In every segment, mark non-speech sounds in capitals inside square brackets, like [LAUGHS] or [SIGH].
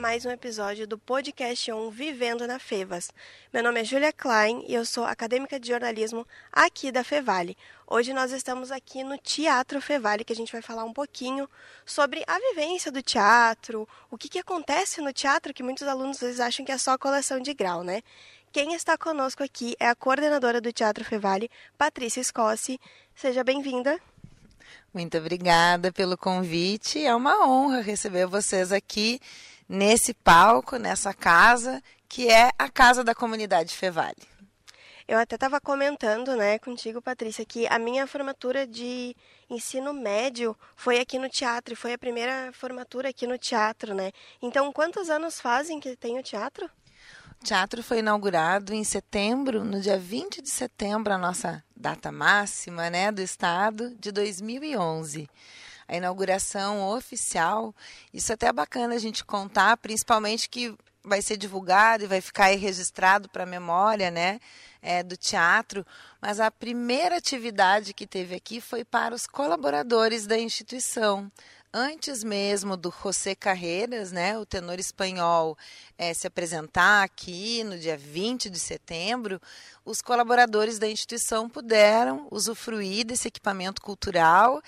mais um episódio do podcast On Vivendo na Fevas. Meu nome é Julia Klein e eu sou acadêmica de jornalismo aqui da Fevale. Hoje nós estamos aqui no Teatro Fevale, que a gente vai falar um pouquinho sobre a vivência do teatro, o que, que acontece no teatro, que muitos alunos às vezes acham que é só coleção de grau, né? Quem está conosco aqui é a coordenadora do Teatro Fevale, Patrícia Scossi. Seja bem-vinda. Muito obrigada pelo convite. É uma honra receber vocês aqui nesse palco, nessa casa, que é a casa da comunidade Fevale. Eu até estava comentando, né, contigo, Patrícia, que a minha formatura de ensino médio foi aqui no teatro, e foi a primeira formatura aqui no teatro, né? Então, quantos anos fazem que tem o teatro? O teatro foi inaugurado em setembro, no dia 20 de setembro, a nossa data máxima né, do Estado, de 2011. A inauguração oficial, isso é até é bacana a gente contar, principalmente que vai ser divulgado e vai ficar aí registrado para a memória né, é, do teatro, mas a primeira atividade que teve aqui foi para os colaboradores da instituição antes mesmo do José Carreiras, né, o tenor espanhol, é, se apresentar aqui no dia 20 de setembro, os colaboradores da instituição puderam usufruir desse equipamento cultural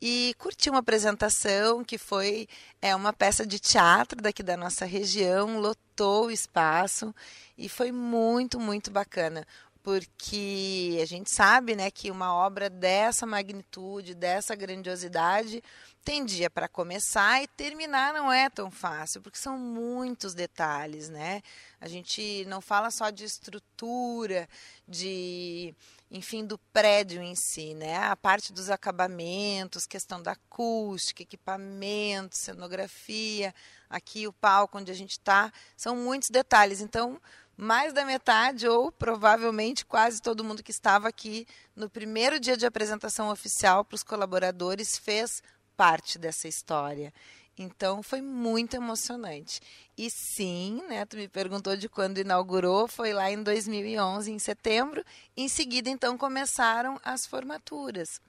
e curtir uma apresentação que foi é, uma peça de teatro daqui da nossa região, lotou o espaço e foi muito, muito bacana porque a gente sabe né, que uma obra dessa magnitude, dessa grandiosidade, tem dia para começar e terminar não é tão fácil, porque são muitos detalhes, né? A gente não fala só de estrutura, de, enfim, do prédio em si, né? A parte dos acabamentos, questão da acústica, equipamento, cenografia, aqui o palco onde a gente está, são muitos detalhes. Então, mais da metade, ou provavelmente quase todo mundo que estava aqui no primeiro dia de apresentação oficial para os colaboradores fez parte dessa história. Então foi muito emocionante. E sim, né, tu me perguntou de quando inaugurou, foi lá em 2011, em setembro. Em seguida, então, começaram as formaturas.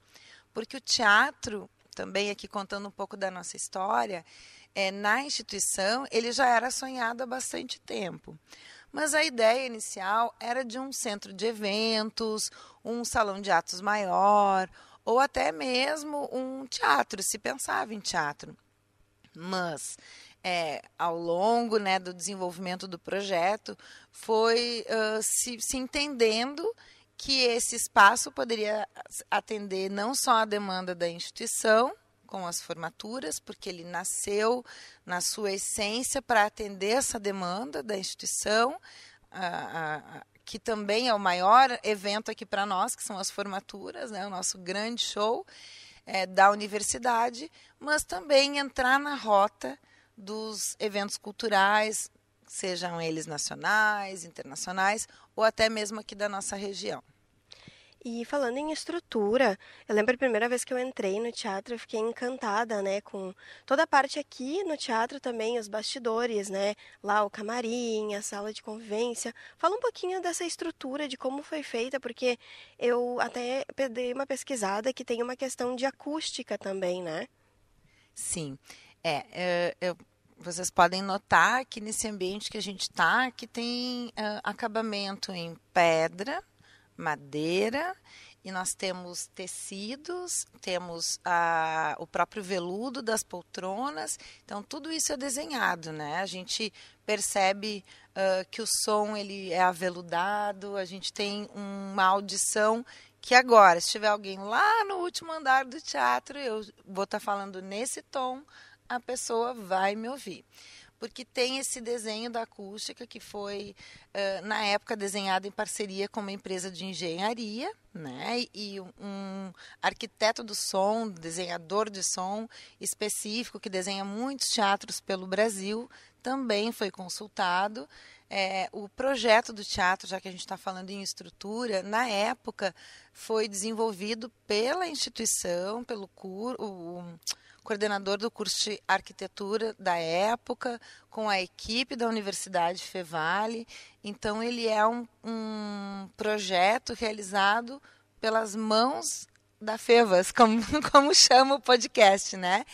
Porque o teatro, também aqui contando um pouco da nossa história, é, na instituição, ele já era sonhado há bastante tempo. Mas a ideia inicial era de um centro de eventos, um salão de atos maior, ou até mesmo um teatro, se pensava em teatro. Mas é, ao longo né, do desenvolvimento do projeto, foi uh, se, se entendendo que esse espaço poderia atender não só a demanda da instituição, com as formaturas, porque ele nasceu na sua essência para atender essa demanda da instituição, a, a, que também é o maior evento aqui para nós, que são as formaturas, né, o nosso grande show é, da universidade, mas também entrar na rota dos eventos culturais, sejam eles nacionais, internacionais ou até mesmo aqui da nossa região. E falando em estrutura, eu lembro a primeira vez que eu entrei no teatro, eu fiquei encantada, né, com toda a parte aqui no teatro também, os bastidores, né, lá o camarim, a sala de convivência. Fala um pouquinho dessa estrutura, de como foi feita, porque eu até dei uma pesquisada que tem uma questão de acústica também, né? Sim, é, é eu, vocês podem notar que nesse ambiente que a gente está, que tem uh, acabamento em pedra, madeira e nós temos tecidos, temos a, o próprio veludo das poltronas, então tudo isso é desenhado, né? A gente percebe uh, que o som ele é aveludado, a gente tem uma audição que agora, se tiver alguém lá no último andar do teatro, eu vou estar tá falando nesse tom, a pessoa vai me ouvir porque tem esse desenho da acústica que foi, uh, na época, desenhado em parceria com uma empresa de engenharia, né? E um arquiteto do som, desenhador de som específico, que desenha muitos teatros pelo Brasil, também foi consultado. É, o projeto do teatro, já que a gente está falando em estrutura, na época foi desenvolvido pela instituição, pelo curso coordenador do curso de arquitetura da época, com a equipe da Universidade Fevale. Então, ele é um, um projeto realizado pelas mãos da Fevas, como, [LAUGHS] como chama o podcast, né?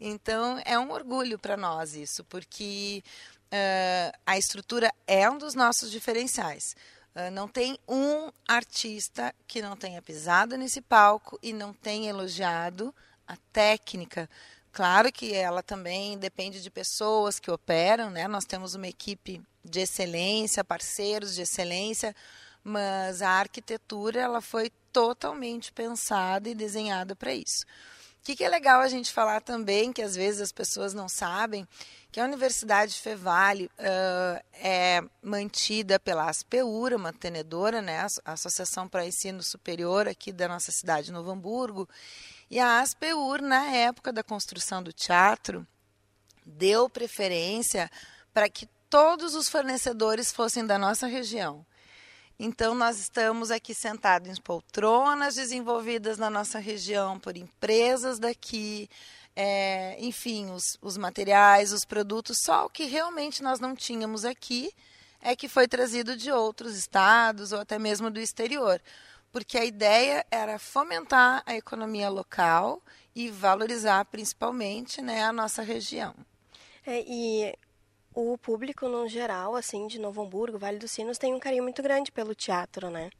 Então, é um orgulho para nós isso, porque uh, a estrutura é um dos nossos diferenciais. Uh, não tem um artista que não tenha pisado nesse palco e não tenha elogiado a técnica. Claro que ela também depende de pessoas que operam, né? Nós temos uma equipe de excelência, parceiros de excelência, mas a arquitetura ela foi totalmente pensada e desenhada para isso. Que, que, é legal a gente falar também, que às vezes as pessoas não sabem, que a Universidade Fevale uh, é mantida pela ASPEUR, uma tenedora, né, a Associação para Ensino Superior aqui da nossa cidade, Novo Hamburgo, e a ASPEUR, na época da construção do teatro, deu preferência para que todos os fornecedores fossem da nossa região. Então, nós estamos aqui sentados em poltronas desenvolvidas na nossa região por empresas daqui, é, enfim, os, os materiais, os produtos, só o que realmente nós não tínhamos aqui é que foi trazido de outros estados ou até mesmo do exterior. Porque a ideia era fomentar a economia local e valorizar principalmente né, a nossa região. É, e o público no geral, assim, de Novo Hamburgo, Vale dos Sinos, tem um carinho muito grande pelo teatro, né?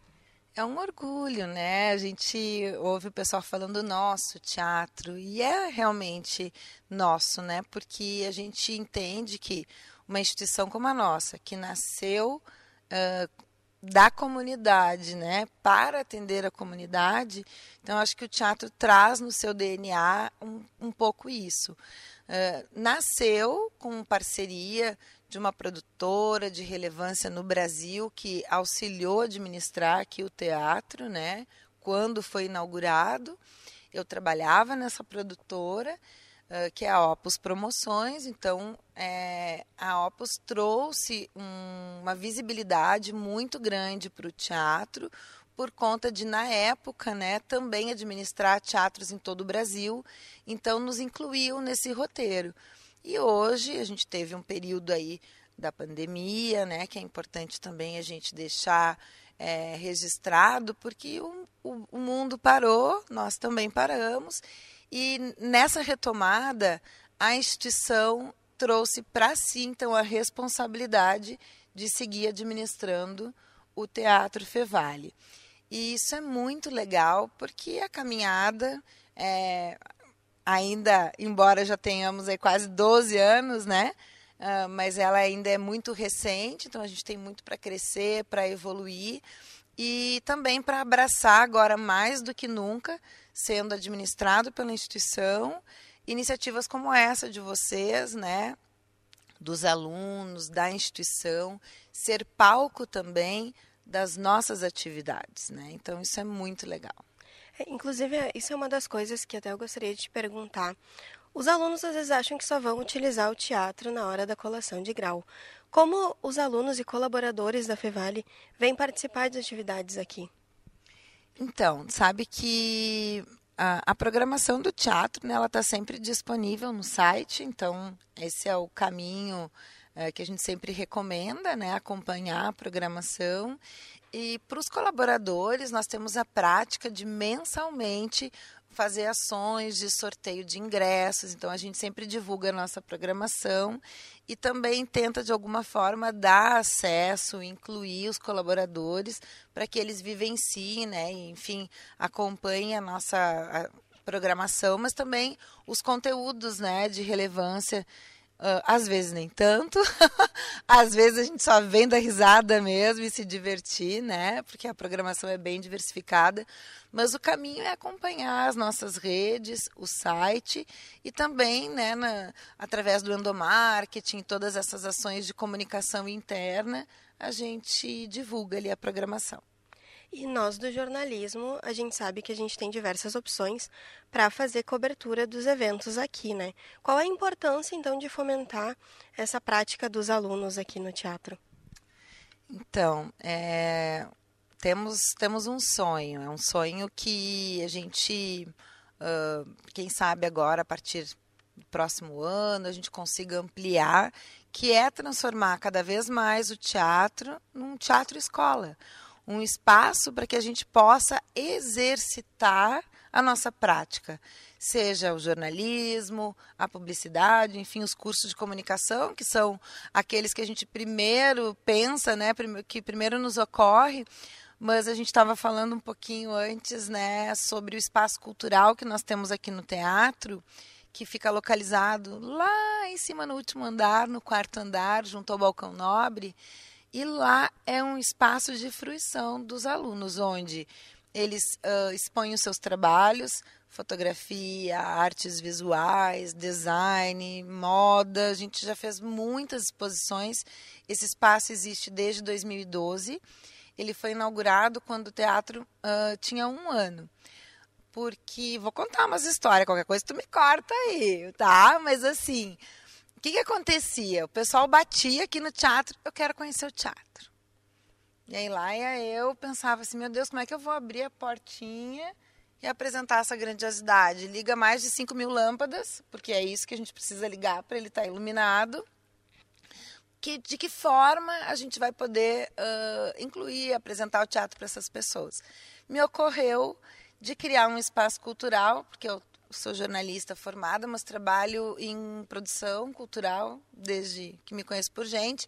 É um orgulho, né? A gente ouve o pessoal falando nosso teatro e é realmente nosso, né? Porque a gente entende que uma instituição como a nossa, que nasceu uh, da comunidade, né, para atender a comunidade. Então, acho que o teatro traz no seu DNA um, um pouco isso. Uh, nasceu com parceria de uma produtora de relevância no Brasil que auxiliou a administrar aqui o teatro, né? Quando foi inaugurado, eu trabalhava nessa produtora, uh, que é a Opus Promoções. Então, é, a Opus trouxe um, uma visibilidade muito grande para o teatro, por conta de, na época, né, também administrar teatros em todo o Brasil. Então, nos incluiu nesse roteiro. E hoje a gente teve um período aí da pandemia, né, que é importante também a gente deixar é, registrado, porque o, o, o mundo parou, nós também paramos, e nessa retomada a instituição trouxe para si então a responsabilidade de seguir administrando o Teatro Fevale. E isso é muito legal, porque a caminhada, é, ainda, embora já tenhamos aí quase 12 anos, né? Uh, mas ela ainda é muito recente, então a gente tem muito para crescer, para evoluir e também para abraçar agora mais do que nunca, sendo administrado pela instituição, iniciativas como essa de vocês, né? Dos alunos, da instituição, ser palco também das nossas atividades, né? Então isso é muito legal. É, inclusive, isso é uma das coisas que até eu gostaria de te perguntar. Os alunos às vezes acham que só vão utilizar o teatro na hora da colação de grau. Como os alunos e colaboradores da Fevale vêm participar das atividades aqui? Então, sabe que a, a programação do teatro, né, ela está sempre disponível no site. Então, esse é o caminho é, que a gente sempre recomenda, né, acompanhar a programação. E para os colaboradores, nós temos a prática de mensalmente fazer ações de sorteio de ingressos. Então, a gente sempre divulga a nossa programação e também tenta, de alguma forma, dar acesso, incluir os colaboradores para que eles vivenciem, né, e, enfim, acompanhem a nossa a programação, mas também os conteúdos né, de relevância Uh, às vezes nem tanto, [LAUGHS] às vezes a gente só vem da risada mesmo e se divertir, né? Porque a programação é bem diversificada. Mas o caminho é acompanhar as nossas redes, o site e também, né, na, através do endomarketing, todas essas ações de comunicação interna, a gente divulga ali a programação. E nós do jornalismo, a gente sabe que a gente tem diversas opções para fazer cobertura dos eventos aqui, né? Qual a importância então de fomentar essa prática dos alunos aqui no teatro? Então, é, temos temos um sonho, é um sonho que a gente, uh, quem sabe agora a partir do próximo ano a gente consiga ampliar, que é transformar cada vez mais o teatro num teatro escola um espaço para que a gente possa exercitar a nossa prática. seja o jornalismo, a publicidade, enfim, os cursos de comunicação, que são aqueles que a gente primeiro pensa, né, que primeiro nos ocorre, mas a gente estava falando um pouquinho antes, né, sobre o espaço cultural que nós temos aqui no teatro, que fica localizado lá em cima no último andar, no quarto andar, junto ao balcão nobre, e lá é um espaço de fruição dos alunos, onde eles uh, expõem os seus trabalhos, fotografia, artes visuais, design, moda. A gente já fez muitas exposições. Esse espaço existe desde 2012. Ele foi inaugurado quando o teatro uh, tinha um ano. Porque vou contar umas histórias, qualquer coisa tu me corta aí, tá? Mas assim, que, que acontecia? O pessoal batia aqui no teatro, eu quero conhecer o teatro. E aí lá eu pensava assim, meu Deus, como é que eu vou abrir a portinha e apresentar essa grandiosidade? Liga mais de 5 mil lâmpadas, porque é isso que a gente precisa ligar para ele estar tá iluminado. Que, de que forma a gente vai poder uh, incluir, apresentar o teatro para essas pessoas? Me ocorreu de criar um espaço cultural, porque eu sou jornalista formada, mas trabalho em produção cultural desde que me conheço por gente.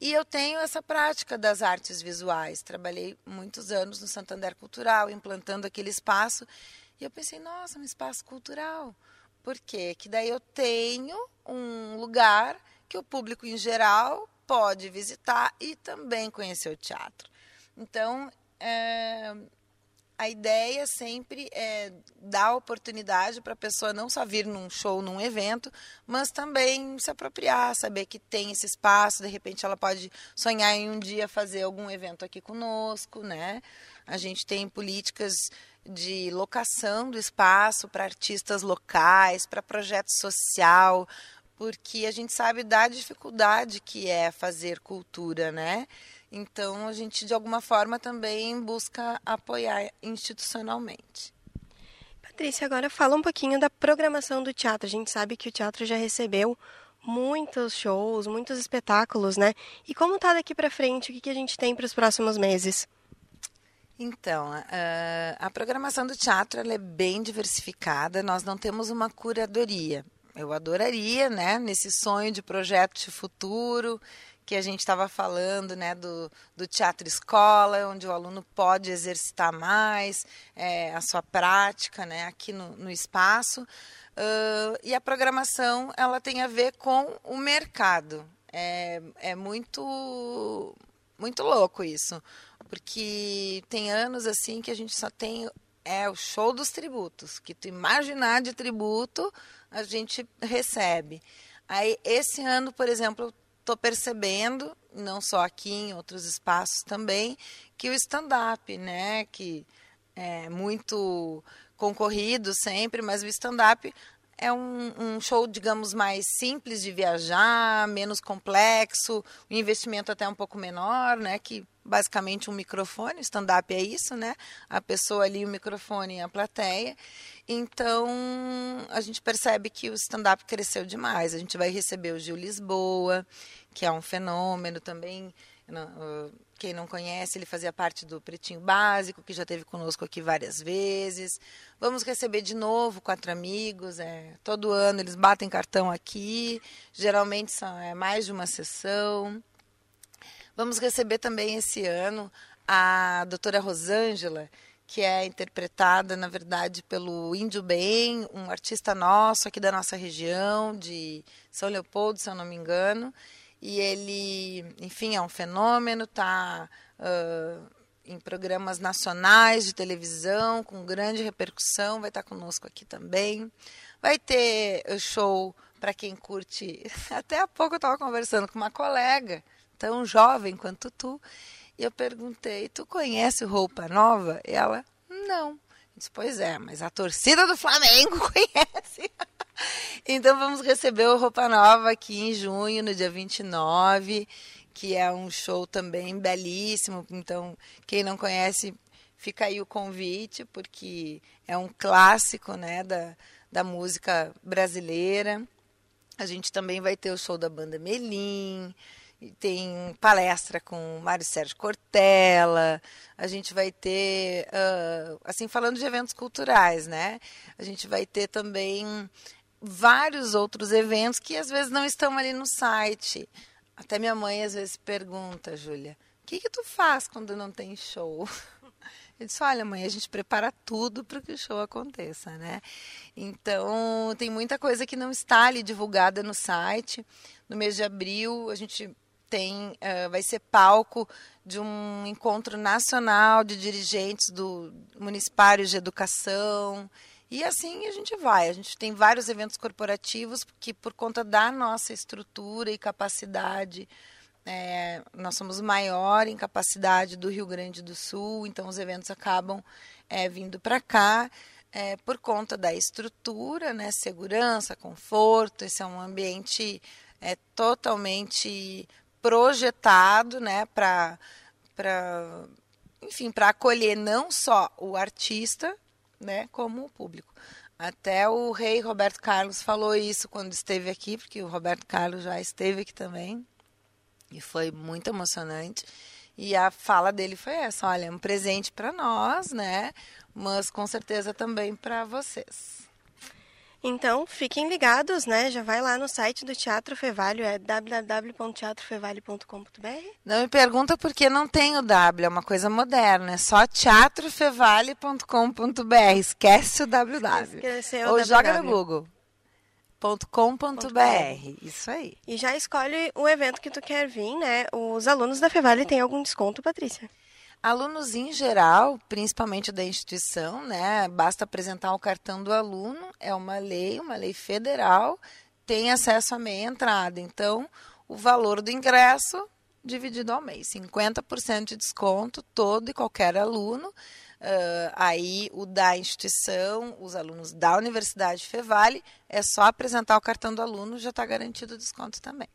E eu tenho essa prática das artes visuais. Trabalhei muitos anos no Santander Cultural, implantando aquele espaço. E eu pensei, nossa, um espaço cultural. Por quê? Que daí eu tenho um lugar que o público em geral pode visitar e também conhecer o teatro. Então, é, a ideia sempre é dar oportunidade para a pessoa não só vir num show, num evento, mas também se apropriar, saber que tem esse espaço, de repente ela pode sonhar em um dia fazer algum evento aqui conosco, né? A gente tem políticas de locação do espaço para artistas locais, para projeto social, porque a gente sabe da dificuldade que é fazer cultura, né? Então, a gente, de alguma forma, também busca apoiar institucionalmente. Patrícia, agora fala um pouquinho da programação do teatro. A gente sabe que o teatro já recebeu muitos shows, muitos espetáculos, né? E como tá daqui para frente? O que, que a gente tem para os próximos meses? Então, a programação do teatro é bem diversificada. Nós não temos uma curadoria. Eu adoraria, né, nesse sonho de projeto de futuro, que a gente estava falando, né, do, do teatro escola, onde o aluno pode exercitar mais é, a sua prática, né, aqui no, no espaço. Uh, e a programação, ela tem a ver com o mercado. É, é muito, muito louco isso, porque tem anos assim que a gente só tem é o show dos tributos, que tu imaginar de tributo, a gente recebe. Aí esse ano, por exemplo, estou percebendo, não só aqui, em outros espaços também, que o stand-up, né, que é muito concorrido sempre, mas o stand-up é um, um, show, digamos, mais simples de viajar, menos complexo, o investimento até um pouco menor, né? Que basicamente um microfone, stand-up é isso, né? A pessoa ali, o microfone e a plateia. Então, a gente percebe que o stand-up cresceu demais. A gente vai receber o Gil Lisboa, que é um fenômeno também quem não conhece, ele fazia parte do Pretinho Básico, que já teve conosco aqui várias vezes. Vamos receber de novo quatro amigos. É, todo ano eles batem cartão aqui. Geralmente são é, mais de uma sessão. Vamos receber também esse ano a doutora Rosângela, que é interpretada, na verdade, pelo Índio Bem, um artista nosso aqui da nossa região, de São Leopoldo, se eu não me engano e ele, enfim, é um fenômeno, está uh, em programas nacionais de televisão com grande repercussão, vai estar tá conosco aqui também. Vai ter show para quem curte. [LAUGHS] Até há pouco eu estava conversando com uma colega, tão jovem quanto tu, e eu perguntei: Tu conhece Roupa Nova? E ela: Não. Eu disse, pois é, mas a torcida do Flamengo [LAUGHS] conhece. [LAUGHS] Então vamos receber o Roupa Nova aqui em junho, no dia 29, que é um show também belíssimo. Então, quem não conhece, fica aí o convite, porque é um clássico né, da, da música brasileira. A gente também vai ter o show da banda Melim. tem palestra com Mário Sérgio Cortella, a gente vai ter, uh, assim, falando de eventos culturais, né? A gente vai ter também vários outros eventos que às vezes não estão ali no site. Até minha mãe às vezes pergunta, Júlia, o que, que tu faz quando não tem show? [LAUGHS] Eu disse, olha, mãe, a gente prepara tudo para que o show aconteça, né? Então, tem muita coisa que não está ali divulgada no site. No mês de abril, a gente tem, uh, vai ser palco de um encontro nacional de dirigentes do municipário de educação. E assim a gente vai. A gente tem vários eventos corporativos que, por conta da nossa estrutura e capacidade, é, nós somos maior em capacidade do Rio Grande do Sul, então os eventos acabam é, vindo para cá é, por conta da estrutura, né, segurança, conforto. Esse é um ambiente é, totalmente projetado né, para, enfim, para acolher não só o artista, né, como o público. Até o rei Roberto Carlos falou isso quando esteve aqui, porque o Roberto Carlos já esteve aqui também. E foi muito emocionante. E a fala dele foi essa: olha, é um presente para nós, né? Mas com certeza também para vocês. Então, fiquem ligados, né? Já vai lá no site do Teatro Fevalho, é www.teatrofevalho.com.br. Não me pergunta por que não tem o W, é uma coisa moderna, é só teatrofevale.com.br. Esquece o. Esqueceu Ou joga no Google com.br Isso aí. E já escolhe o evento que tu quer vir, né? Os alunos da Fevale têm algum desconto, Patrícia? Alunos em geral, principalmente da instituição, né? Basta apresentar o cartão do aluno, é uma lei, uma lei federal, tem acesso à meia entrada. Então, o valor do ingresso dividido ao mês, 50% de desconto todo e qualquer aluno. Uh, aí o da instituição, os alunos da Universidade Fevale, é só apresentar o cartão do aluno, já está garantido o desconto também.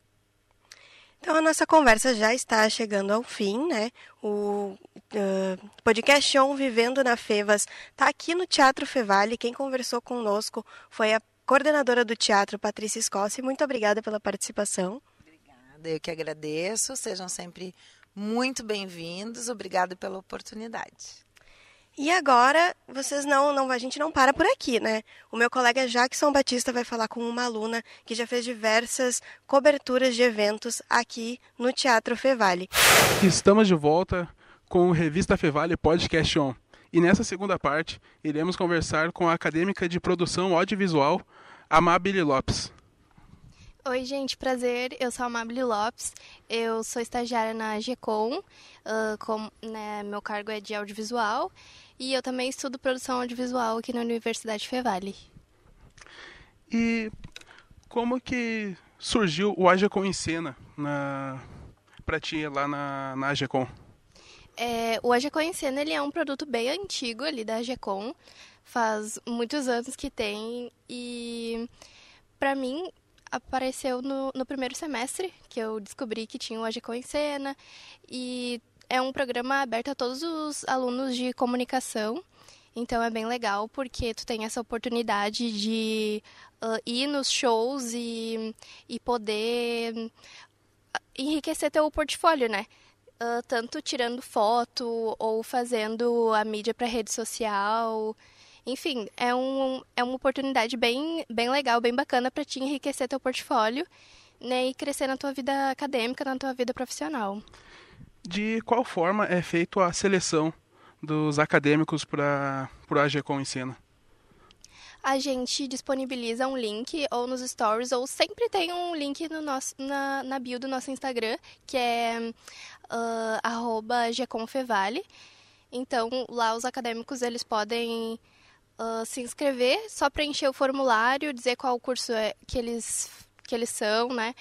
Então a nossa conversa já está chegando ao fim, né? O uh, podcast On Vivendo na Fevas está aqui no Teatro Fevale. Quem conversou conosco foi a coordenadora do teatro, Patrícia Scossi. Muito obrigada pela participação. Obrigada, eu que agradeço. Sejam sempre muito bem-vindos. Obrigada pela oportunidade. E agora, vocês não, não, a gente não para por aqui, né? O meu colega Jackson Batista vai falar com uma aluna que já fez diversas coberturas de eventos aqui no Teatro Fevale. Estamos de volta com o Revista Fevale Podcast On. E nessa segunda parte, iremos conversar com a acadêmica de produção audiovisual, Amabile Lopes. Oi, gente, prazer. Eu sou a Amabile Lopes. Eu sou estagiária na GECOM. Uh, com, né, meu cargo é de audiovisual. E eu também estudo produção audiovisual aqui na Universidade Fevale. E como que surgiu o AGECOM em cena na, pra ti lá na, na AGECOM? É, o AGECOM em cena ele é um produto bem antigo ali da AGECOM. Faz muitos anos que tem e para mim apareceu no, no primeiro semestre, que eu descobri que tinha o AGCO em cena, e é um programa aberto a todos os alunos de comunicação, então é bem legal porque tu tem essa oportunidade de uh, ir nos shows e, e poder enriquecer teu portfólio, né? Uh, tanto tirando foto ou fazendo a mídia para rede social. Enfim, é, um, é uma oportunidade bem, bem legal, bem bacana para te enriquecer teu portfólio né, e crescer na tua vida acadêmica, na tua vida profissional. De qual forma é feita a seleção dos acadêmicos para o AGCOM em cena? a gente disponibiliza um link ou nos stories, ou sempre tem um link no nosso, na, na bio do nosso Instagram, que é uh, gcomfevale. Então, lá os acadêmicos eles podem uh, se inscrever, só preencher o formulário, dizer qual curso é que eles, que eles são, né?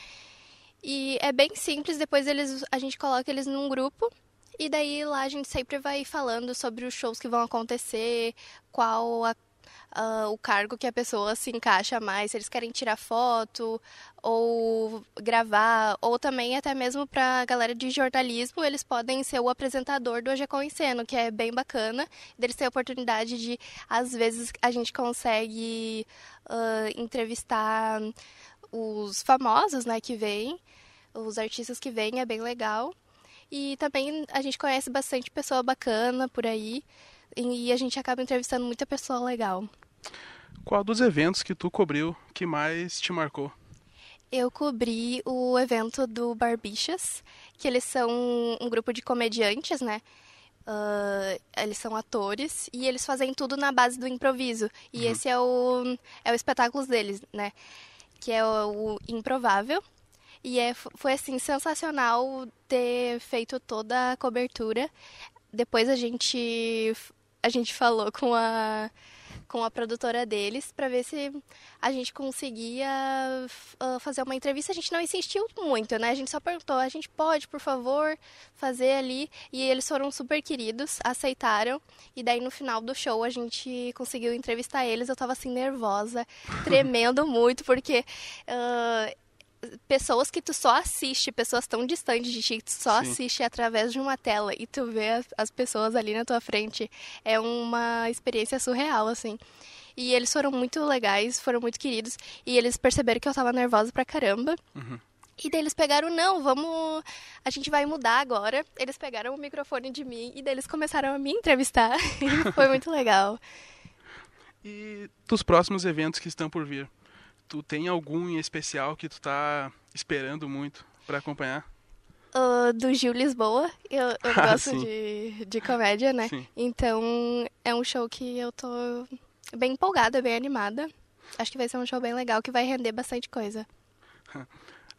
E é bem simples, depois eles, a gente coloca eles num grupo e daí lá a gente sempre vai falando sobre os shows que vão acontecer, qual a uh, o cargo que a pessoa se encaixa mais, se eles querem tirar foto ou gravar, ou também até mesmo para a galera de jornalismo, eles podem ser o apresentador do Agecom em Ceno, que é bem bacana, deles ter a oportunidade de, às vezes, a gente consegue uh, entrevistar os famosos, né, que vêm, os artistas que vêm é bem legal. E também a gente conhece bastante pessoa bacana por aí e a gente acaba entrevistando muita pessoa legal. Qual dos eventos que tu cobriu que mais te marcou? Eu cobri o evento do Barbichas, que eles são um grupo de comediantes, né? Uh, eles são atores e eles fazem tudo na base do improviso. E uhum. esse é o, é o espetáculo deles, né? Que é o, o Improvável. E é, foi assim sensacional ter feito toda a cobertura. Depois a gente a gente falou com a com a produtora deles para ver se a gente conseguia uh, fazer uma entrevista. A gente não insistiu muito, né? A gente só perguntou: a gente pode, por favor, fazer ali? E eles foram super queridos, aceitaram. E daí no final do show a gente conseguiu entrevistar eles. Eu tava assim nervosa, [LAUGHS] tremendo muito, porque. Uh, pessoas que tu só assiste, pessoas tão distantes de ti que tu só Sim. assiste através de uma tela e tu vê as, as, pessoas ali na tua frente, é uma experiência surreal, assim. E eles foram muito legais, foram muito queridos, e eles perceberam que eu tava nervosa pra caramba. Uhum. E daí eles pegaram, não, vamos. A gente vai mudar agora. Eles pegaram o microfone de mim e daí eles começaram a me entrevistar. [LAUGHS] Foi muito legal. E dos próximos eventos que estão por vir? Tu tem algum em especial que tu tá esperando muito para acompanhar? Uh, do Gil Lisboa. Eu, eu [LAUGHS] ah, gosto de, de comédia, né? Sim. Então é um show que eu tô bem empolgada, bem animada. Acho que vai ser um show bem legal que vai render bastante coisa. [LAUGHS]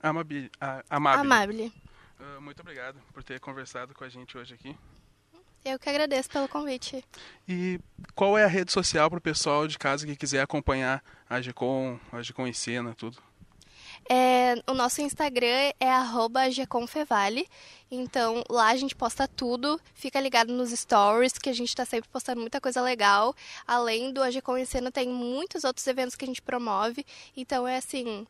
Amabile. Amabile. Amabile. Uh, muito obrigado por ter conversado com a gente hoje aqui. Eu que agradeço pelo convite. E qual é a rede social para o pessoal de casa que quiser acompanhar a Gcom, a Gcom em cena, tudo? É, o nosso Instagram é @gcomfevale. Então lá a gente posta tudo. Fica ligado nos stories, que a gente está sempre postando muita coisa legal. Além do AGCom em Cena, tem muitos outros eventos que a gente promove. Então é assim,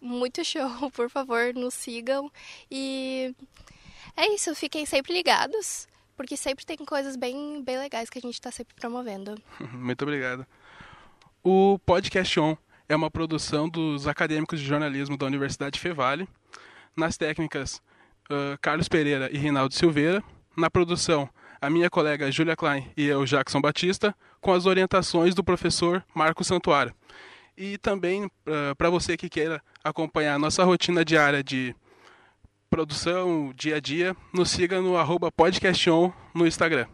muito show. [LAUGHS] Por favor, nos sigam. E é isso, fiquem sempre ligados porque sempre tem coisas bem, bem legais que a gente está sempre promovendo. [LAUGHS] Muito obrigado. O Podcast On é uma produção dos acadêmicos de jornalismo da Universidade Fevale, nas técnicas uh, Carlos Pereira e Rinaldo Silveira, na produção a minha colega Julia Klein e eu, Jackson Batista, com as orientações do professor Marco Santuário. E também, uh, para você que queira acompanhar nossa rotina diária de produção, dia a dia, nos siga no arroba podcaston no Instagram.